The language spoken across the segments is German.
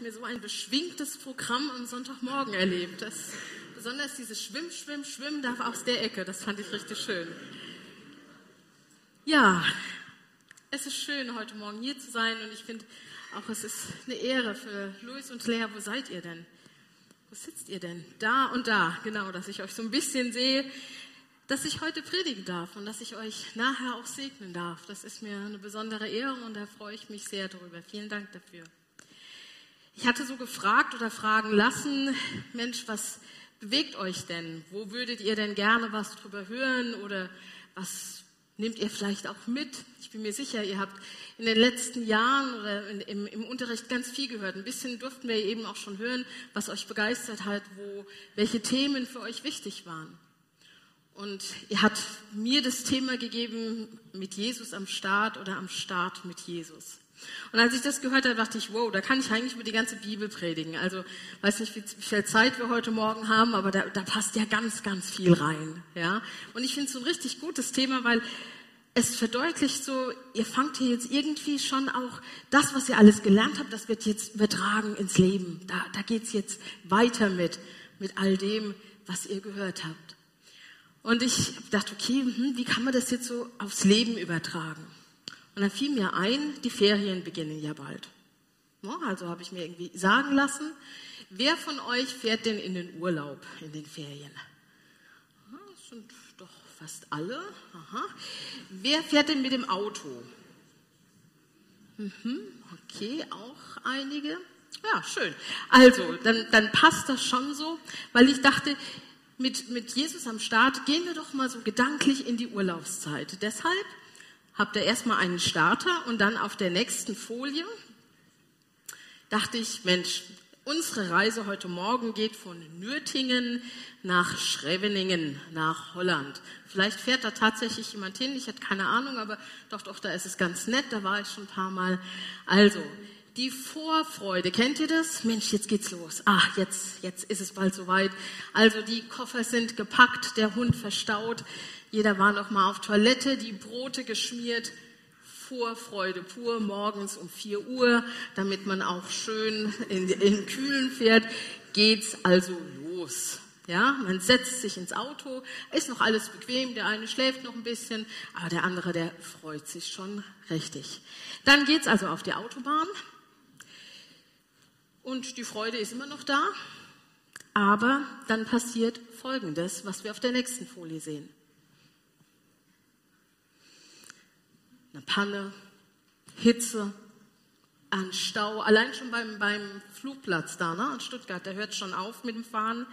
nicht mehr so ein beschwingtes Programm am Sonntagmorgen erlebt. Das, besonders dieses Schwimm, Schwimm, Schwimmen darf aus der Ecke. Das fand ich richtig schön. Ja, es ist schön, heute Morgen hier zu sein und ich finde auch, es ist eine Ehre für Luis und Lea. Wo seid ihr denn? Wo sitzt ihr denn? Da und da, genau, dass ich euch so ein bisschen sehe, dass ich heute predigen darf und dass ich euch nachher auch segnen darf. Das ist mir eine besondere Ehre und da freue ich mich sehr darüber. Vielen Dank dafür. Ich hatte so gefragt oder fragen lassen, Mensch, was bewegt euch denn? Wo würdet ihr denn gerne was drüber hören oder was nehmt ihr vielleicht auch mit? Ich bin mir sicher, ihr habt in den letzten Jahren oder in, im, im, Unterricht ganz viel gehört. Ein bisschen durften wir eben auch schon hören, was euch begeistert hat, wo, welche Themen für euch wichtig waren. Und ihr habt mir das Thema gegeben mit Jesus am Start oder am Start mit Jesus. Und als ich das gehört habe, dachte ich, wow, da kann ich eigentlich über die ganze Bibel predigen. Also, weiß nicht, wie viel Zeit wir heute Morgen haben, aber da, da passt ja ganz, ganz viel rein. Ja? Und ich finde es so ein richtig gutes Thema, weil es verdeutlicht so, ihr fangt hier jetzt irgendwie schon auch das, was ihr alles gelernt habt, das wird jetzt übertragen ins Leben. Da, da geht's jetzt weiter mit, mit all dem, was ihr gehört habt. Und ich dachte, okay, hm, wie kann man das jetzt so aufs Leben übertragen? Und dann fiel mir ein, die Ferien beginnen ja bald. Also habe ich mir irgendwie sagen lassen, wer von euch fährt denn in den Urlaub in den Ferien? Das sind doch fast alle. Aha. Wer fährt denn mit dem Auto? Mhm, okay, auch einige. Ja, schön. Also, dann, dann passt das schon so, weil ich dachte, mit, mit Jesus am Start gehen wir doch mal so gedanklich in die Urlaubszeit. Deshalb habt ihr erstmal einen Starter und dann auf der nächsten Folie dachte ich, Mensch, unsere Reise heute Morgen geht von Nürtingen nach Schreveningen, nach Holland. Vielleicht fährt da tatsächlich jemand hin, ich hätte keine Ahnung, aber doch, doch, da ist es ganz nett, da war ich schon ein paar Mal. Also, die Vorfreude, kennt ihr das? Mensch, jetzt geht's los. Ah, jetzt, jetzt ist es bald soweit. Also die Koffer sind gepackt, der Hund verstaut, jeder war noch mal auf Toilette, die Brote geschmiert. Vorfreude pur, morgens um 4 Uhr, damit man auch schön in, in Kühlen fährt, geht's also los. Ja, man setzt sich ins Auto, ist noch alles bequem, der eine schläft noch ein bisschen, aber der andere, der freut sich schon richtig. Dann geht's also auf die Autobahn und die Freude ist immer noch da, aber dann passiert Folgendes, was wir auf der nächsten Folie sehen. eine Panne, Hitze, ein Stau, allein schon beim, beim Flugplatz da, ne, in Stuttgart, der hört schon auf mit dem Fahren.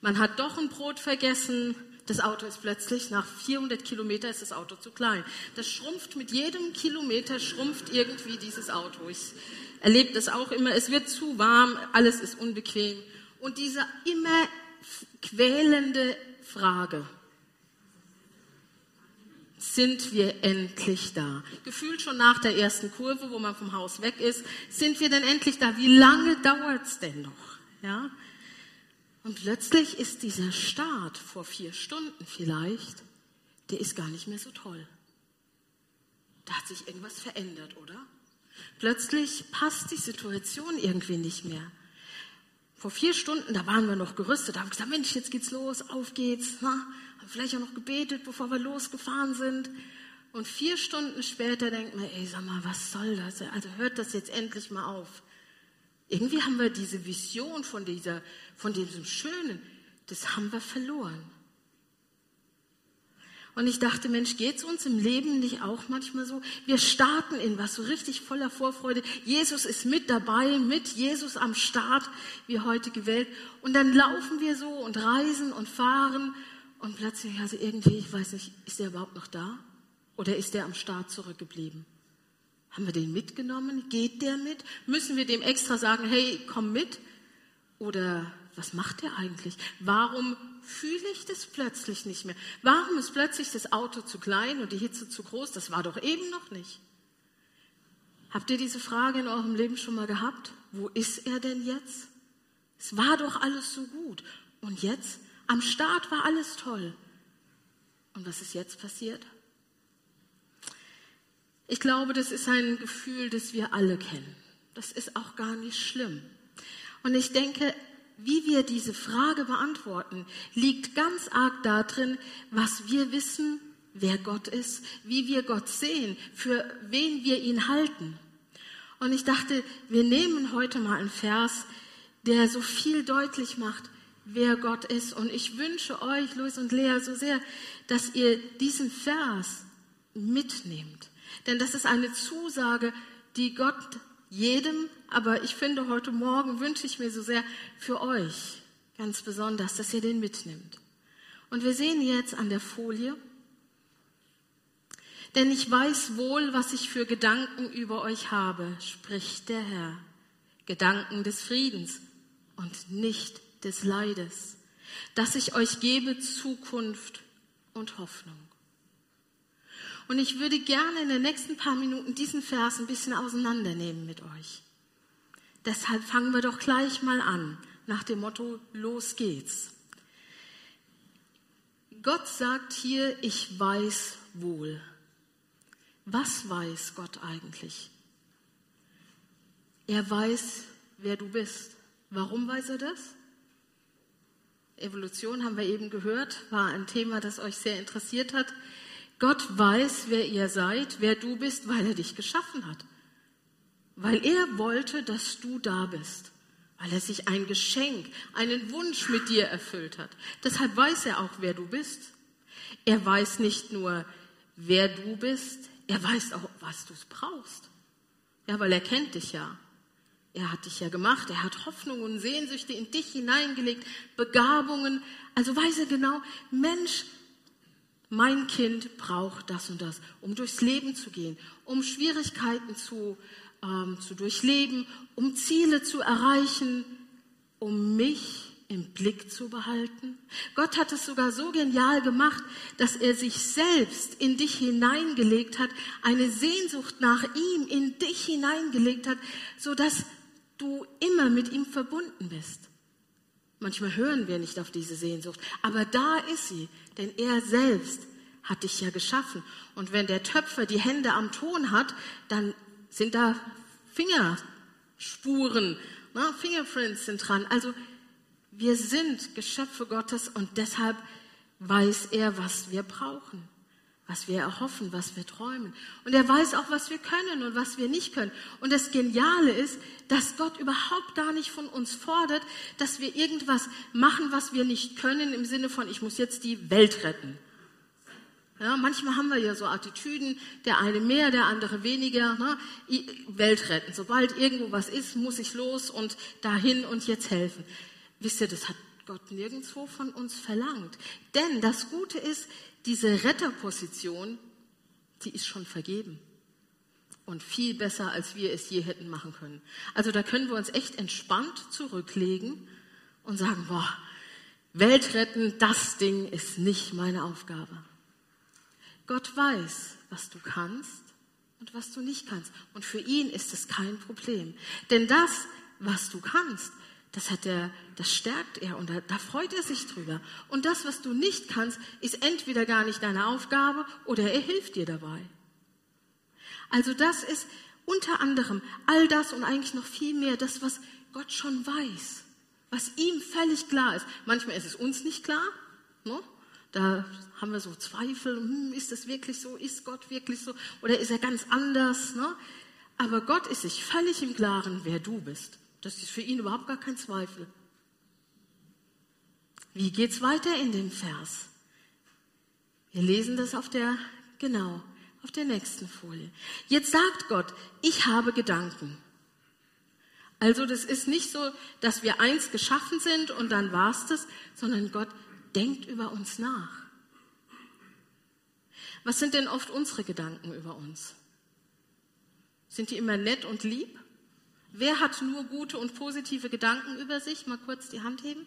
Man hat doch ein Brot vergessen, das Auto ist plötzlich, nach 400 Kilometer ist das Auto zu klein. Das schrumpft mit jedem Kilometer, schrumpft irgendwie dieses Auto. Ich erlebe das auch immer, es wird zu warm, alles ist unbequem. Und diese immer quälende Frage, sind wir endlich da? Gefühlt schon nach der ersten Kurve, wo man vom Haus weg ist, sind wir denn endlich da? Wie lange dauert es denn noch? Ja? Und plötzlich ist dieser Start vor vier Stunden vielleicht, der ist gar nicht mehr so toll. Da hat sich irgendwas verändert, oder? Plötzlich passt die Situation irgendwie nicht mehr. Vor vier Stunden, da waren wir noch gerüstet, da haben wir gesagt, Mensch, jetzt geht's los, auf geht's. Na? Haben vielleicht auch noch gebetet, bevor wir losgefahren sind. Und vier Stunden später denkt man, ey, sag mal, was soll das? Also hört das jetzt endlich mal auf. Irgendwie haben wir diese Vision von dieser, von diesem Schönen, das haben wir verloren. Und ich dachte, Mensch, geht's uns im Leben nicht auch manchmal so? Wir starten in was so richtig voller Vorfreude. Jesus ist mit dabei, mit Jesus am Start, wie heute gewählt. Und dann laufen wir so und reisen und fahren. Und plötzlich, also irgendwie, ich weiß nicht, ist der überhaupt noch da? Oder ist der am Start zurückgeblieben? Haben wir den mitgenommen? Geht der mit? Müssen wir dem extra sagen, hey, komm mit? Oder was macht der eigentlich? Warum fühle ich das plötzlich nicht mehr? Warum ist plötzlich das Auto zu klein und die Hitze zu groß? Das war doch eben noch nicht. Habt ihr diese Frage in eurem Leben schon mal gehabt? Wo ist er denn jetzt? Es war doch alles so gut. Und jetzt? Am Start war alles toll. Und was ist jetzt passiert? Ich glaube, das ist ein Gefühl, das wir alle kennen. Das ist auch gar nicht schlimm. Und ich denke, wie wir diese Frage beantworten, liegt ganz arg darin, was wir wissen, wer Gott ist, wie wir Gott sehen, für wen wir ihn halten. Und ich dachte, wir nehmen heute mal einen Vers, der so viel deutlich macht, wer Gott ist. Und ich wünsche euch, Luis und Lea, so sehr, dass ihr diesen Vers mitnehmt. Denn das ist eine Zusage, die Gott jedem, aber ich finde, heute Morgen wünsche ich mir so sehr für euch ganz besonders, dass ihr den mitnimmt. Und wir sehen jetzt an der Folie, denn ich weiß wohl, was ich für Gedanken über euch habe, spricht der Herr. Gedanken des Friedens und nicht des Leides, dass ich euch gebe Zukunft und Hoffnung. Und ich würde gerne in den nächsten paar Minuten diesen Vers ein bisschen auseinandernehmen mit euch. Deshalb fangen wir doch gleich mal an, nach dem Motto, los geht's. Gott sagt hier, ich weiß wohl. Was weiß Gott eigentlich? Er weiß, wer du bist. Warum weiß er das? Evolution haben wir eben gehört, war ein Thema, das euch sehr interessiert hat. Gott weiß, wer ihr seid, wer du bist, weil er dich geschaffen hat. Weil er wollte, dass du da bist. Weil er sich ein Geschenk, einen Wunsch mit dir erfüllt hat. Deshalb weiß er auch, wer du bist. Er weiß nicht nur, wer du bist, er weiß auch, was du brauchst. Ja, weil er kennt dich ja. Er hat dich ja gemacht. Er hat Hoffnungen und Sehnsüchte in dich hineingelegt, Begabungen. Also weiß er genau, Mensch, mein Kind braucht das und das, um durchs Leben zu gehen, um Schwierigkeiten zu, ähm, zu durchleben, um Ziele zu erreichen, um mich im Blick zu behalten? Gott hat es sogar so genial gemacht, dass er sich selbst in dich hineingelegt hat, eine Sehnsucht nach ihm in dich hineingelegt hat, so dass du immer mit ihm verbunden bist. Manchmal hören wir nicht auf diese Sehnsucht, aber da ist sie, denn er selbst hat dich ja geschaffen. Und wenn der Töpfer die Hände am Ton hat, dann sind da Fingerspuren, ne? Fingerprints sind dran. Also wir sind Geschöpfe Gottes und deshalb weiß er, was wir brauchen, was wir erhoffen, was wir träumen. Und er weiß auch, was wir können und was wir nicht können. Und das Geniale ist, dass Gott überhaupt gar nicht von uns fordert, dass wir irgendwas machen, was wir nicht können, im Sinne von, ich muss jetzt die Welt retten. Ja, manchmal haben wir ja so Attitüden, der eine mehr, der andere weniger. Ne? Welt retten. Sobald irgendwo was ist, muss ich los und dahin und jetzt helfen. Wisst ihr, das hat Gott nirgendwo von uns verlangt. Denn das Gute ist, diese Retterposition, die ist schon vergeben. Und viel besser, als wir es je hätten machen können. Also da können wir uns echt entspannt zurücklegen und sagen, boah, Welt retten, das Ding ist nicht meine Aufgabe. Gott weiß, was du kannst und was du nicht kannst. Und für ihn ist es kein Problem. Denn das, was du kannst, das hat er, das stärkt er und da, da freut er sich drüber. Und das, was du nicht kannst, ist entweder gar nicht deine Aufgabe oder er hilft dir dabei. Also das ist unter anderem all das und eigentlich noch viel mehr das, was Gott schon weiß, was ihm völlig klar ist. Manchmal ist es uns nicht klar, ne? da haben wir so Zweifel, hm, ist das wirklich so, ist Gott wirklich so oder ist er ganz anders? Ne? Aber Gott ist sich völlig im Klaren, wer du bist. Das ist für ihn überhaupt gar kein Zweifel. Wie geht's weiter in dem Vers? Wir lesen das auf der, genau, auf der nächsten Folie. Jetzt sagt Gott, ich habe Gedanken. Also das ist nicht so, dass wir eins geschaffen sind und dann war's das, sondern Gott denkt über uns nach. Was sind denn oft unsere Gedanken über uns? Sind die immer nett und lieb? Wer hat nur gute und positive Gedanken über sich? Mal kurz die Hand heben.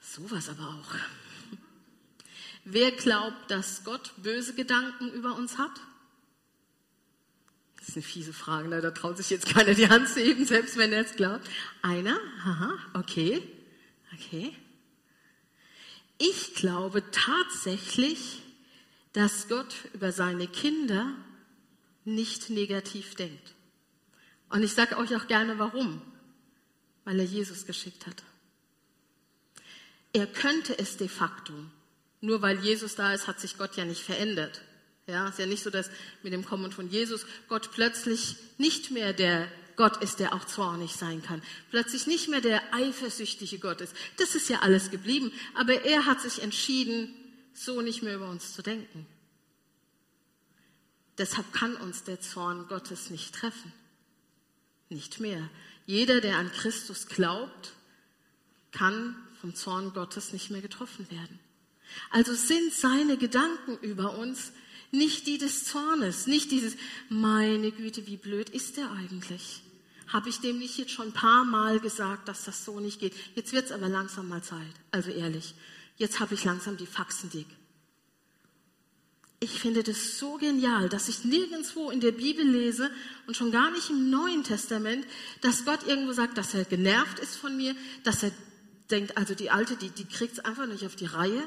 Sowas aber auch. Wer glaubt, dass Gott böse Gedanken über uns hat? Das ist eine fiese Frage, ne? da traut sich jetzt keiner die Hand zu heben, selbst wenn er es glaubt. Einer? Aha, okay. Okay. Ich glaube tatsächlich, dass Gott über seine Kinder nicht negativ denkt. Und ich sage euch auch gerne warum. weil er Jesus geschickt hat. Er könnte es de facto. Nur weil Jesus da ist, hat sich Gott ja nicht verändert. Ja, ist ja nicht so, dass mit dem Kommen von Jesus Gott plötzlich nicht mehr der Gott ist, der auch zornig sein kann. Plötzlich nicht mehr der eifersüchtige Gott ist. Das ist ja alles geblieben. Aber er hat sich entschieden, so nicht mehr über uns zu denken. Deshalb kann uns der Zorn Gottes nicht treffen. Nicht mehr. Jeder, der an Christus glaubt, kann vom Zorn Gottes nicht mehr getroffen werden. Also sind seine Gedanken über uns nicht die des Zornes, nicht dieses, meine Güte, wie blöd ist er eigentlich? Habe ich dem nicht jetzt schon ein paar Mal gesagt, dass das so nicht geht? Jetzt wird es aber langsam mal Zeit. Also ehrlich, jetzt habe ich langsam die Faxen dick. Ich finde das so genial, dass ich nirgendwo in der Bibel lese und schon gar nicht im Neuen Testament, dass Gott irgendwo sagt, dass er genervt ist von mir, dass er denkt, also die Alte, die, die kriegt es einfach nicht auf die Reihe.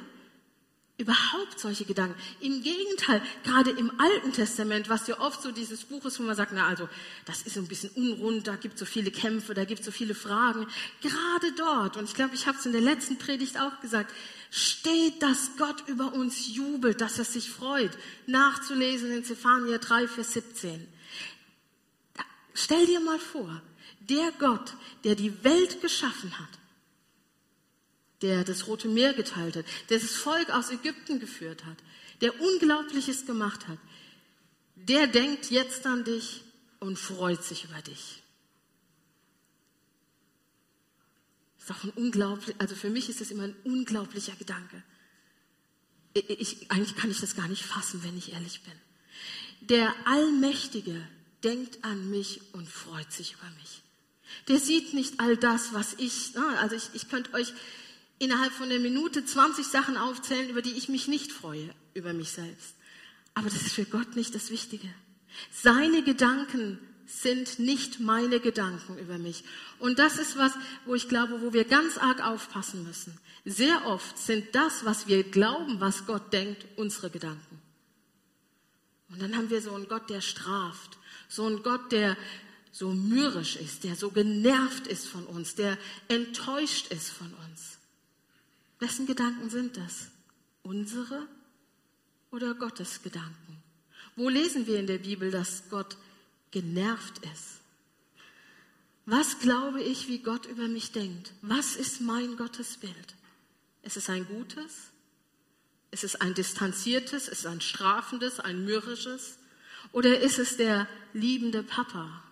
Überhaupt solche Gedanken. Im Gegenteil, gerade im Alten Testament, was ja oft so dieses Buch ist, wo man sagt, na also, das ist so ein bisschen unrund, da gibt es so viele Kämpfe, da gibt es so viele Fragen. Gerade dort, und ich glaube, ich habe es in der letzten Predigt auch gesagt, steht, dass Gott über uns jubelt, dass er sich freut. Nachzulesen in Zephania 3, Vers 17. Stell dir mal vor, der Gott, der die Welt geschaffen hat, der das Rote Meer geteilt hat, der das Volk aus Ägypten geführt hat, der Unglaubliches gemacht hat, der denkt jetzt an dich und freut sich über dich. Das ist auch ein unglaublich, also für mich ist das immer ein unglaublicher Gedanke. Ich, eigentlich kann ich das gar nicht fassen, wenn ich ehrlich bin. Der Allmächtige denkt an mich und freut sich über mich. Der sieht nicht all das, was ich, also ich, ich könnte euch innerhalb von einer Minute 20 Sachen aufzählen, über die ich mich nicht freue, über mich selbst. Aber das ist für Gott nicht das Wichtige. Seine Gedanken sind nicht meine Gedanken über mich. Und das ist was, wo ich glaube, wo wir ganz arg aufpassen müssen. Sehr oft sind das, was wir glauben, was Gott denkt, unsere Gedanken. Und dann haben wir so einen Gott, der straft. So einen Gott, der so mürrisch ist, der so genervt ist von uns, der enttäuscht ist von uns. Wessen Gedanken sind das? Unsere oder Gottes Gedanken? Wo lesen wir in der Bibel, dass Gott genervt ist? Was glaube ich, wie Gott über mich denkt? Was ist mein Gottesbild? Ist es ein gutes? Ist es ein distanziertes? Ist es ein strafendes, ein mürrisches? Oder ist es der liebende Papa,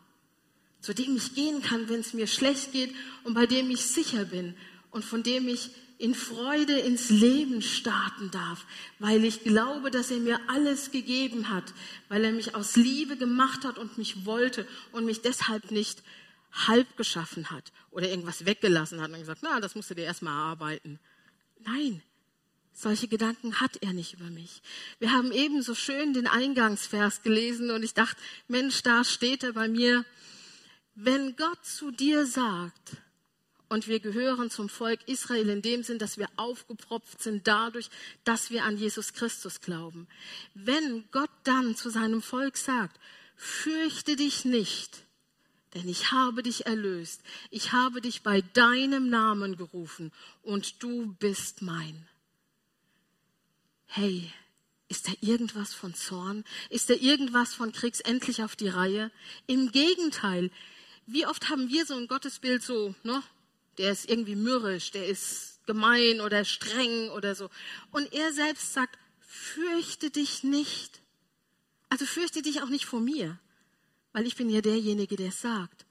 zu dem ich gehen kann, wenn es mir schlecht geht und bei dem ich sicher bin und von dem ich in Freude ins Leben starten darf, weil ich glaube, dass er mir alles gegeben hat, weil er mich aus Liebe gemacht hat und mich wollte und mich deshalb nicht halb geschaffen hat oder irgendwas weggelassen hat und gesagt, na, das musst du dir erstmal erarbeiten. Nein, solche Gedanken hat er nicht über mich. Wir haben eben so schön den Eingangsvers gelesen und ich dachte, Mensch, da steht er bei mir. Wenn Gott zu dir sagt, und wir gehören zum Volk Israel in dem Sinn, dass wir aufgepropft sind dadurch, dass wir an Jesus Christus glauben. Wenn Gott dann zu seinem Volk sagt, fürchte dich nicht, denn ich habe dich erlöst, ich habe dich bei deinem Namen gerufen und du bist mein. Hey, ist da irgendwas von Zorn? Ist da irgendwas von Kriegs endlich auf die Reihe? Im Gegenteil, wie oft haben wir so ein Gottesbild so, ne? Der ist irgendwie mürrisch, der ist gemein oder streng oder so. Und er selbst sagt, fürchte dich nicht. Also fürchte dich auch nicht vor mir, weil ich bin ja derjenige, der es sagt.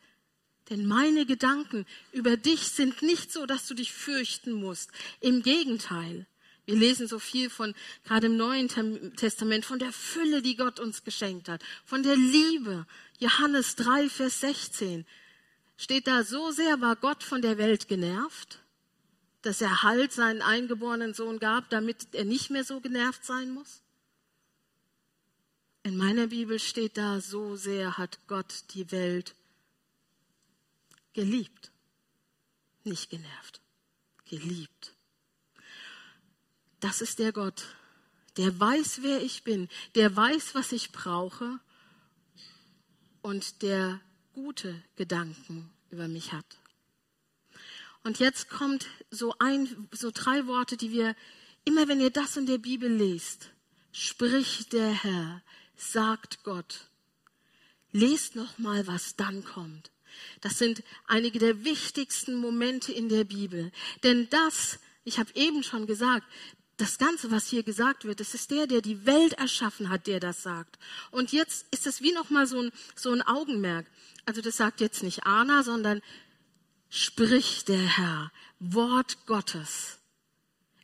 Denn meine Gedanken über dich sind nicht so, dass du dich fürchten musst. Im Gegenteil. Wir lesen so viel von, gerade im Neuen Testament, von der Fülle, die Gott uns geschenkt hat, von der Liebe. Johannes 3, Vers 16 steht da, so sehr war Gott von der Welt genervt, dass er Halt seinen eingeborenen Sohn gab, damit er nicht mehr so genervt sein muss? In meiner Bibel steht da, so sehr hat Gott die Welt geliebt, nicht genervt, geliebt. Das ist der Gott, der weiß, wer ich bin, der weiß, was ich brauche und der gute Gedanken über mich hat. Und jetzt kommt so ein, so drei Worte, die wir immer, wenn ihr das in der Bibel lest, spricht der Herr, sagt Gott. Lest noch mal, was dann kommt. Das sind einige der wichtigsten Momente in der Bibel. Denn das, ich habe eben schon gesagt, das Ganze, was hier gesagt wird, das ist der, der die Welt erschaffen hat, der das sagt. Und jetzt ist es wie nochmal so ein, so ein Augenmerk. Also das sagt jetzt nicht Anna, sondern spricht der Herr, Wort Gottes.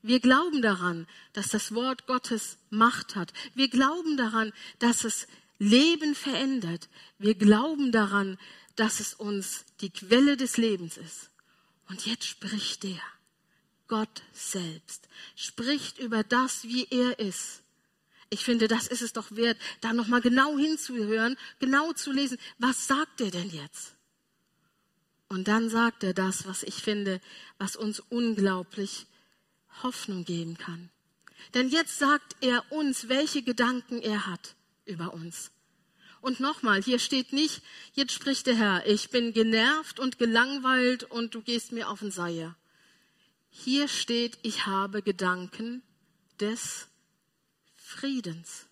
Wir glauben daran, dass das Wort Gottes Macht hat. Wir glauben daran, dass es Leben verändert. Wir glauben daran, dass es uns die Quelle des Lebens ist. Und jetzt spricht der, Gott selbst, spricht über das, wie er ist. Ich finde, das ist es doch wert, da nochmal genau hinzuhören, genau zu lesen. Was sagt er denn jetzt? Und dann sagt er das, was ich finde, was uns unglaublich Hoffnung geben kann. Denn jetzt sagt er uns, welche Gedanken er hat über uns. Und nochmal, hier steht nicht, jetzt spricht der Herr, ich bin genervt und gelangweilt und du gehst mir auf den Seier. Hier steht, ich habe Gedanken des Friedens.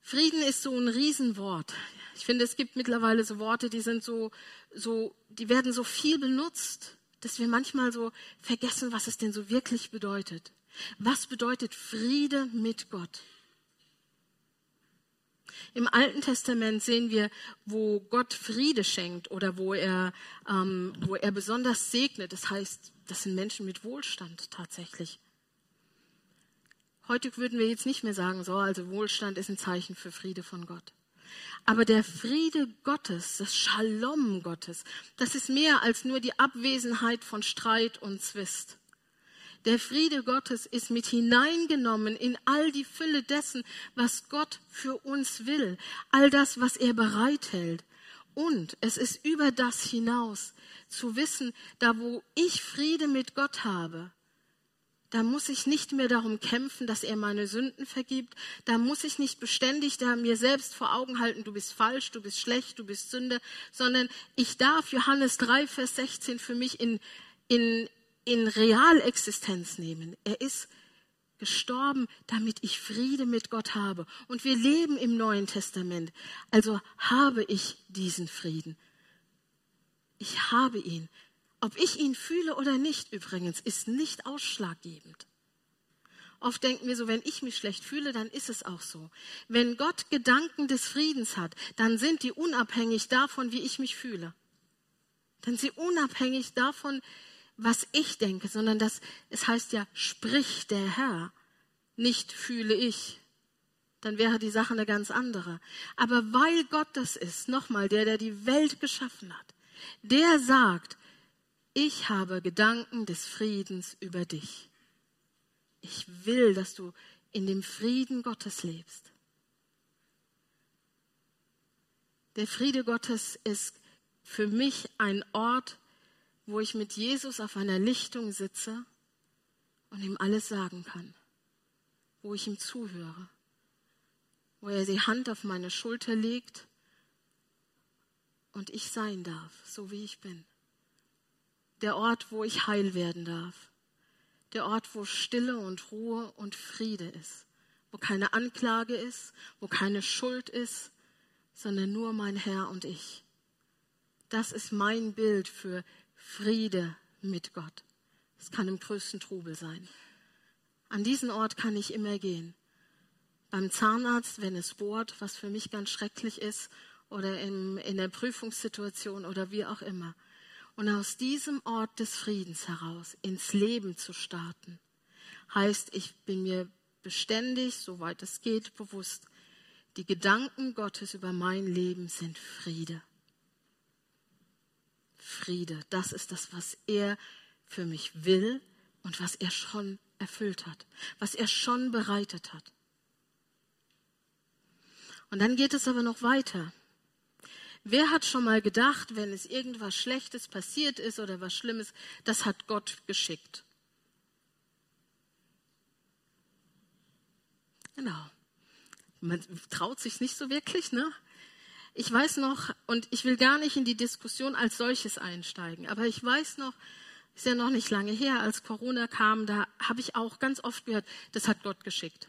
Frieden ist so ein Riesenwort. Ich finde, es gibt mittlerweile so Worte, die sind so, so, die werden so viel benutzt, dass wir manchmal so vergessen, was es denn so wirklich bedeutet. Was bedeutet Friede mit Gott? Im Alten Testament sehen wir, wo Gott Friede schenkt oder wo er, ähm, wo er besonders segnet. Das heißt, das sind Menschen mit Wohlstand tatsächlich. Heute würden wir jetzt nicht mehr sagen, so, also Wohlstand ist ein Zeichen für Friede von Gott. Aber der Friede Gottes, das Shalom Gottes, das ist mehr als nur die Abwesenheit von Streit und Zwist. Der Friede Gottes ist mit hineingenommen in all die Fülle dessen, was Gott für uns will, all das, was er bereithält. Und es ist über das hinaus zu wissen, da wo ich Friede mit Gott habe, da muss ich nicht mehr darum kämpfen, dass er meine Sünden vergibt. Da muss ich nicht beständig da mir selbst vor Augen halten, du bist falsch, du bist schlecht, du bist Sünde, sondern ich darf Johannes 3, Vers 16 für mich in, in, in Realexistenz nehmen. Er ist gestorben, damit ich Friede mit Gott habe. Und wir leben im Neuen Testament. Also habe ich diesen Frieden. Ich habe ihn. Ob ich ihn fühle oder nicht übrigens, ist nicht ausschlaggebend. Oft denken wir so, wenn ich mich schlecht fühle, dann ist es auch so. Wenn Gott Gedanken des Friedens hat, dann sind die unabhängig davon, wie ich mich fühle. Dann sind sie unabhängig davon, was ich denke, sondern das, es heißt ja, spricht der Herr, nicht fühle ich. Dann wäre die Sache eine ganz andere. Aber weil Gott das ist, nochmal, der, der die Welt geschaffen hat, der sagt, ich habe Gedanken des Friedens über dich. Ich will, dass du in dem Frieden Gottes lebst. Der Friede Gottes ist für mich ein Ort wo ich mit Jesus auf einer Lichtung sitze und ihm alles sagen kann, wo ich ihm zuhöre, wo er die Hand auf meine Schulter legt und ich sein darf, so wie ich bin. Der Ort, wo ich heil werden darf. Der Ort, wo Stille und Ruhe und Friede ist. Wo keine Anklage ist, wo keine Schuld ist, sondern nur mein Herr und ich. Das ist mein Bild für Friede mit Gott. Es kann im größten Trubel sein. An diesen Ort kann ich immer gehen. Beim Zahnarzt, wenn es bohrt, was für mich ganz schrecklich ist, oder in, in der Prüfungssituation oder wie auch immer. Und aus diesem Ort des Friedens heraus ins Leben zu starten, heißt, ich bin mir beständig, soweit es geht, bewusst, die Gedanken Gottes über mein Leben sind Friede. Friede. Das ist das, was er für mich will und was er schon erfüllt hat, was er schon bereitet hat. Und dann geht es aber noch weiter. Wer hat schon mal gedacht, wenn es irgendwas Schlechtes passiert ist oder was Schlimmes, das hat Gott geschickt? Genau. Man traut sich nicht so wirklich, ne? Ich weiß noch, und ich will gar nicht in die Diskussion als solches einsteigen, aber ich weiß noch, ist ja noch nicht lange her, als Corona kam, da habe ich auch ganz oft gehört, das hat Gott geschickt.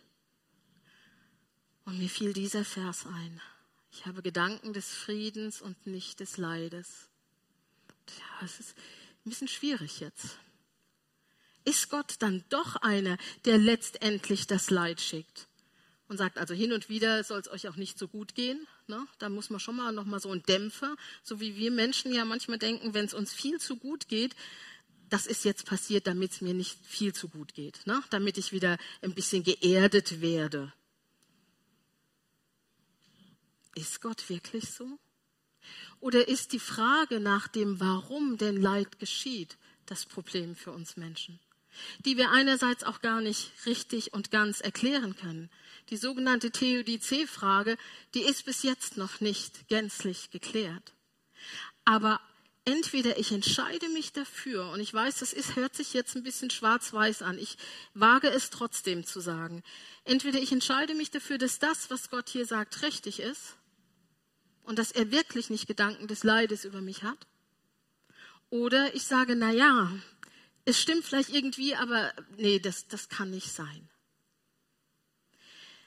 Und mir fiel dieser Vers ein. Ich habe Gedanken des Friedens und nicht des Leides. Ja, es ist ein bisschen schwierig jetzt. Ist Gott dann doch einer, der letztendlich das Leid schickt? Und sagt, also hin und wieder soll es euch auch nicht so gut gehen. Ne? Da muss man schon mal noch mal so einen Dämpfer, so wie wir Menschen ja manchmal denken, wenn es uns viel zu gut geht, das ist jetzt passiert, damit es mir nicht viel zu gut geht, ne? damit ich wieder ein bisschen geerdet werde. Ist Gott wirklich so? Oder ist die Frage nach dem, warum denn Leid geschieht, das Problem für uns Menschen? Die wir einerseits auch gar nicht richtig und ganz erklären können. Die sogenannte Theodizee-Frage, die ist bis jetzt noch nicht gänzlich geklärt. Aber entweder ich entscheide mich dafür, und ich weiß, das ist, hört sich jetzt ein bisschen schwarz-weiß an, ich wage es trotzdem zu sagen, entweder ich entscheide mich dafür, dass das, was Gott hier sagt, richtig ist, und dass er wirklich nicht Gedanken des Leides über mich hat. Oder ich sage, na ja, es stimmt vielleicht irgendwie, aber nee, das, das kann nicht sein.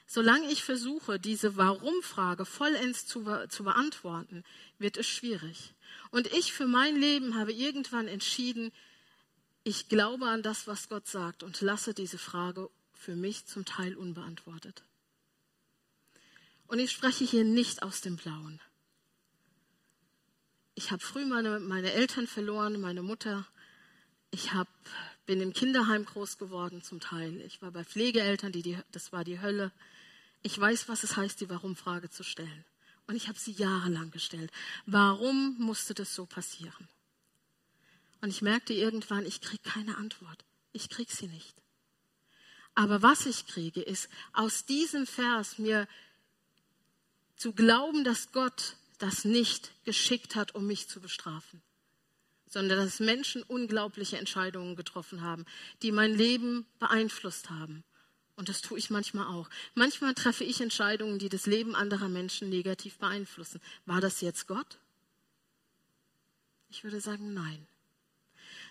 Solange ich versuche, diese Warum-Frage vollends zu, zu beantworten, wird es schwierig. Und ich für mein Leben habe irgendwann entschieden, ich glaube an das, was Gott sagt und lasse diese Frage für mich zum Teil unbeantwortet. Und ich spreche hier nicht aus dem Blauen. Ich habe früh meine, meine Eltern verloren, meine Mutter. Ich hab, bin im Kinderheim groß geworden zum Teil. Ich war bei Pflegeeltern, die, die, das war die Hölle. Ich weiß, was es heißt, die Warum-Frage zu stellen. Und ich habe sie jahrelang gestellt. Warum musste das so passieren? Und ich merkte irgendwann, ich kriege keine Antwort. Ich kriege sie nicht. Aber was ich kriege, ist aus diesem Vers mir zu glauben, dass Gott das nicht geschickt hat, um mich zu bestrafen, sondern dass Menschen unglaubliche Entscheidungen getroffen haben, die mein Leben beeinflusst haben. Und das tue ich manchmal auch. Manchmal treffe ich Entscheidungen, die das Leben anderer Menschen negativ beeinflussen. War das jetzt Gott? Ich würde sagen, nein.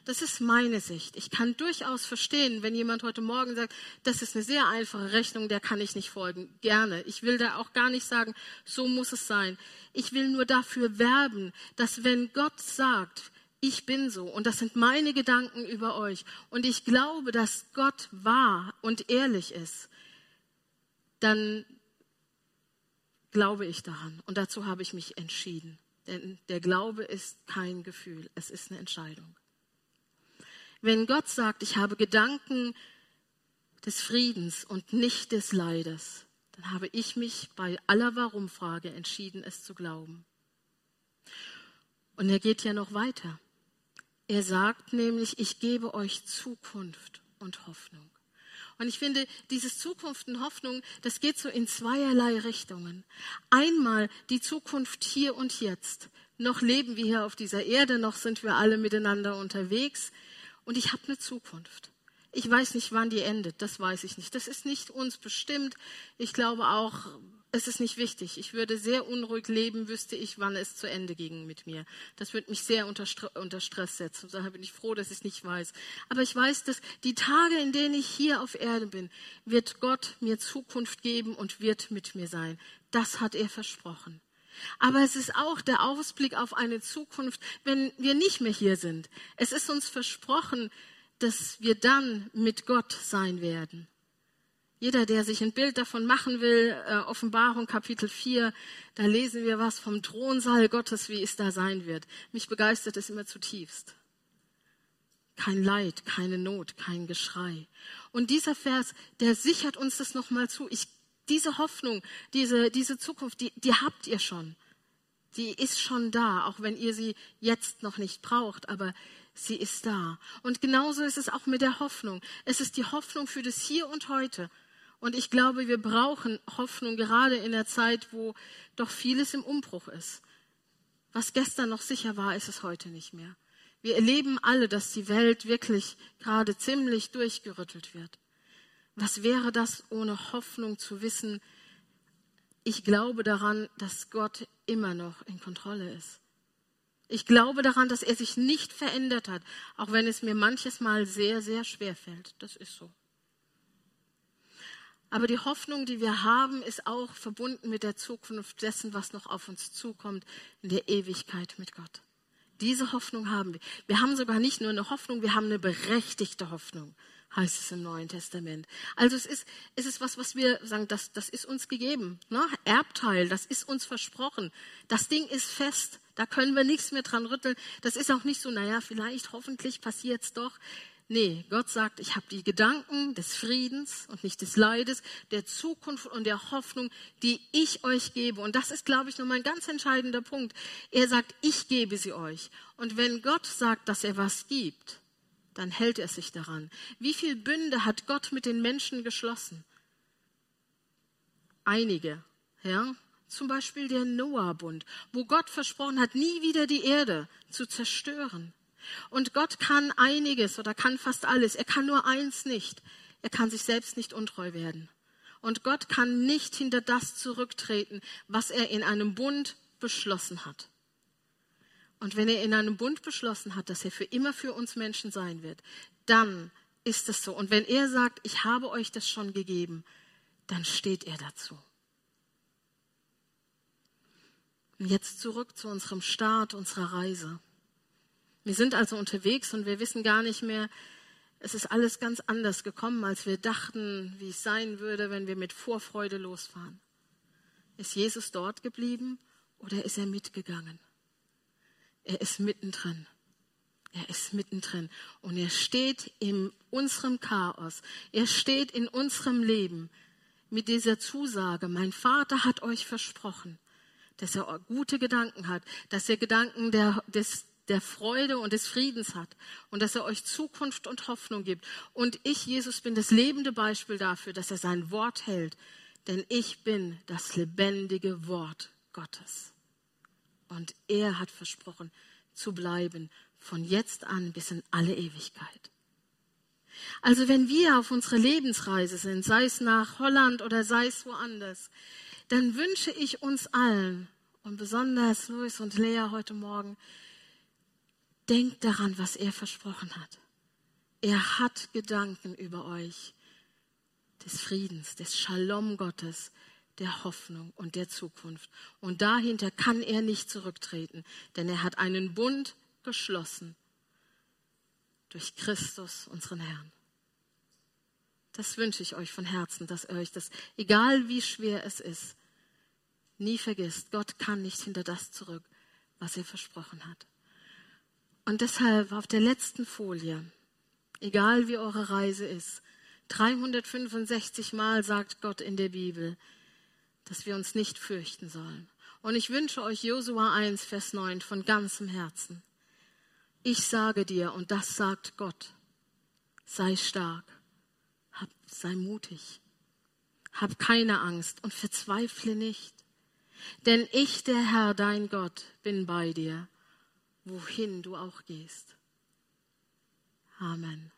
Das ist meine Sicht. Ich kann durchaus verstehen, wenn jemand heute Morgen sagt, das ist eine sehr einfache Rechnung, der kann ich nicht folgen. Gerne. Ich will da auch gar nicht sagen, so muss es sein. Ich will nur dafür werben, dass wenn Gott sagt, ich bin so und das sind meine Gedanken über euch und ich glaube, dass Gott wahr und ehrlich ist, dann glaube ich daran und dazu habe ich mich entschieden. Denn der Glaube ist kein Gefühl, es ist eine Entscheidung. Wenn Gott sagt, ich habe Gedanken des Friedens und nicht des Leides, dann habe ich mich bei aller Warum-Frage entschieden, es zu glauben. Und er geht ja noch weiter. Er sagt nämlich, ich gebe euch Zukunft und Hoffnung. Und ich finde, dieses Zukunft und Hoffnung, das geht so in zweierlei Richtungen. Einmal die Zukunft hier und jetzt. Noch leben wir hier auf dieser Erde, noch sind wir alle miteinander unterwegs und ich habe eine Zukunft. Ich weiß nicht, wann die endet, das weiß ich nicht. Das ist nicht uns bestimmt. Ich glaube auch, es ist nicht wichtig. Ich würde sehr unruhig leben, wüsste ich, wann es zu Ende ging mit mir. Das würde mich sehr unter, unter Stress setzen. Daher bin ich froh, dass ich es nicht weiß. Aber ich weiß, dass die Tage, in denen ich hier auf Erde bin, wird Gott mir Zukunft geben und wird mit mir sein. Das hat er versprochen. Aber es ist auch der Ausblick auf eine Zukunft, wenn wir nicht mehr hier sind. Es ist uns versprochen, dass wir dann mit Gott sein werden. Jeder, der sich ein Bild davon machen will, äh, Offenbarung Kapitel 4, da lesen wir was vom Thronsaal Gottes, wie es da sein wird. Mich begeistert es immer zutiefst. Kein Leid, keine Not, kein Geschrei. Und dieser Vers, der sichert uns das nochmal zu. Ich diese Hoffnung, diese, diese Zukunft, die, die habt ihr schon. Die ist schon da, auch wenn ihr sie jetzt noch nicht braucht, aber sie ist da. Und genauso ist es auch mit der Hoffnung. Es ist die Hoffnung für das Hier und heute. Und ich glaube, wir brauchen Hoffnung gerade in der Zeit, wo doch vieles im Umbruch ist. Was gestern noch sicher war, ist es heute nicht mehr. Wir erleben alle, dass die Welt wirklich gerade ziemlich durchgerüttelt wird. Was wäre das ohne Hoffnung zu wissen, ich glaube daran, dass Gott immer noch in Kontrolle ist. Ich glaube daran, dass er sich nicht verändert hat, auch wenn es mir manches Mal sehr, sehr schwer fällt. Das ist so. Aber die Hoffnung, die wir haben, ist auch verbunden mit der Zukunft dessen, was noch auf uns zukommt in der Ewigkeit mit Gott. Diese Hoffnung haben wir. Wir haben sogar nicht nur eine Hoffnung, wir haben eine berechtigte Hoffnung, heißt es im Neuen Testament. Also es ist, es ist was, was wir sagen, das, das ist uns gegeben. Ne? Erbteil, das ist uns versprochen. Das Ding ist fest. Da können wir nichts mehr dran rütteln. Das ist auch nicht so, naja, vielleicht, hoffentlich passiert es doch. Nee, Gott sagt, ich habe die Gedanken des Friedens und nicht des Leides, der Zukunft und der Hoffnung, die ich euch gebe. Und das ist, glaube ich, nochmal ein ganz entscheidender Punkt. Er sagt, ich gebe sie euch. Und wenn Gott sagt, dass er was gibt, dann hält er sich daran. Wie viele Bünde hat Gott mit den Menschen geschlossen? Einige, ja. Zum Beispiel der Noah-Bund, wo Gott versprochen hat, nie wieder die Erde zu zerstören. Und Gott kann einiges oder kann fast alles. Er kann nur eins nicht. Er kann sich selbst nicht untreu werden. Und Gott kann nicht hinter das zurücktreten, was er in einem Bund beschlossen hat. Und wenn er in einem Bund beschlossen hat, dass er für immer für uns Menschen sein wird, dann ist es so. Und wenn er sagt, ich habe euch das schon gegeben, dann steht er dazu. Und jetzt zurück zu unserem Start, unserer Reise. Wir sind also unterwegs und wir wissen gar nicht mehr, es ist alles ganz anders gekommen, als wir dachten, wie es sein würde, wenn wir mit Vorfreude losfahren. Ist Jesus dort geblieben oder ist er mitgegangen? Er ist mittendrin. Er ist mittendrin und er steht in unserem Chaos. Er steht in unserem Leben mit dieser Zusage, mein Vater hat euch versprochen, dass er gute Gedanken hat, dass er Gedanken der, des, der Freude und des Friedens hat und dass er euch Zukunft und Hoffnung gibt. Und ich, Jesus, bin das lebende Beispiel dafür, dass er sein Wort hält, denn ich bin das lebendige Wort Gottes. Und er hat versprochen zu bleiben von jetzt an bis in alle Ewigkeit. Also wenn wir auf unserer Lebensreise sind, sei es nach Holland oder sei es woanders, dann wünsche ich uns allen und besonders Louis und Lea heute Morgen, Denkt daran, was er versprochen hat. Er hat Gedanken über euch des Friedens, des Shalom Gottes, der Hoffnung und der Zukunft. Und dahinter kann er nicht zurücktreten, denn er hat einen Bund geschlossen durch Christus, unseren Herrn. Das wünsche ich euch von Herzen, dass ihr euch das, egal wie schwer es ist, nie vergisst. Gott kann nicht hinter das zurück, was er versprochen hat. Und deshalb auf der letzten Folie, egal wie eure Reise ist, 365 Mal sagt Gott in der Bibel, dass wir uns nicht fürchten sollen. Und ich wünsche euch Josua 1, Vers 9 von ganzem Herzen. Ich sage dir, und das sagt Gott, sei stark, hab, sei mutig, hab keine Angst und verzweifle nicht. Denn ich, der Herr, dein Gott, bin bei dir wohin du auch gehst. Amen.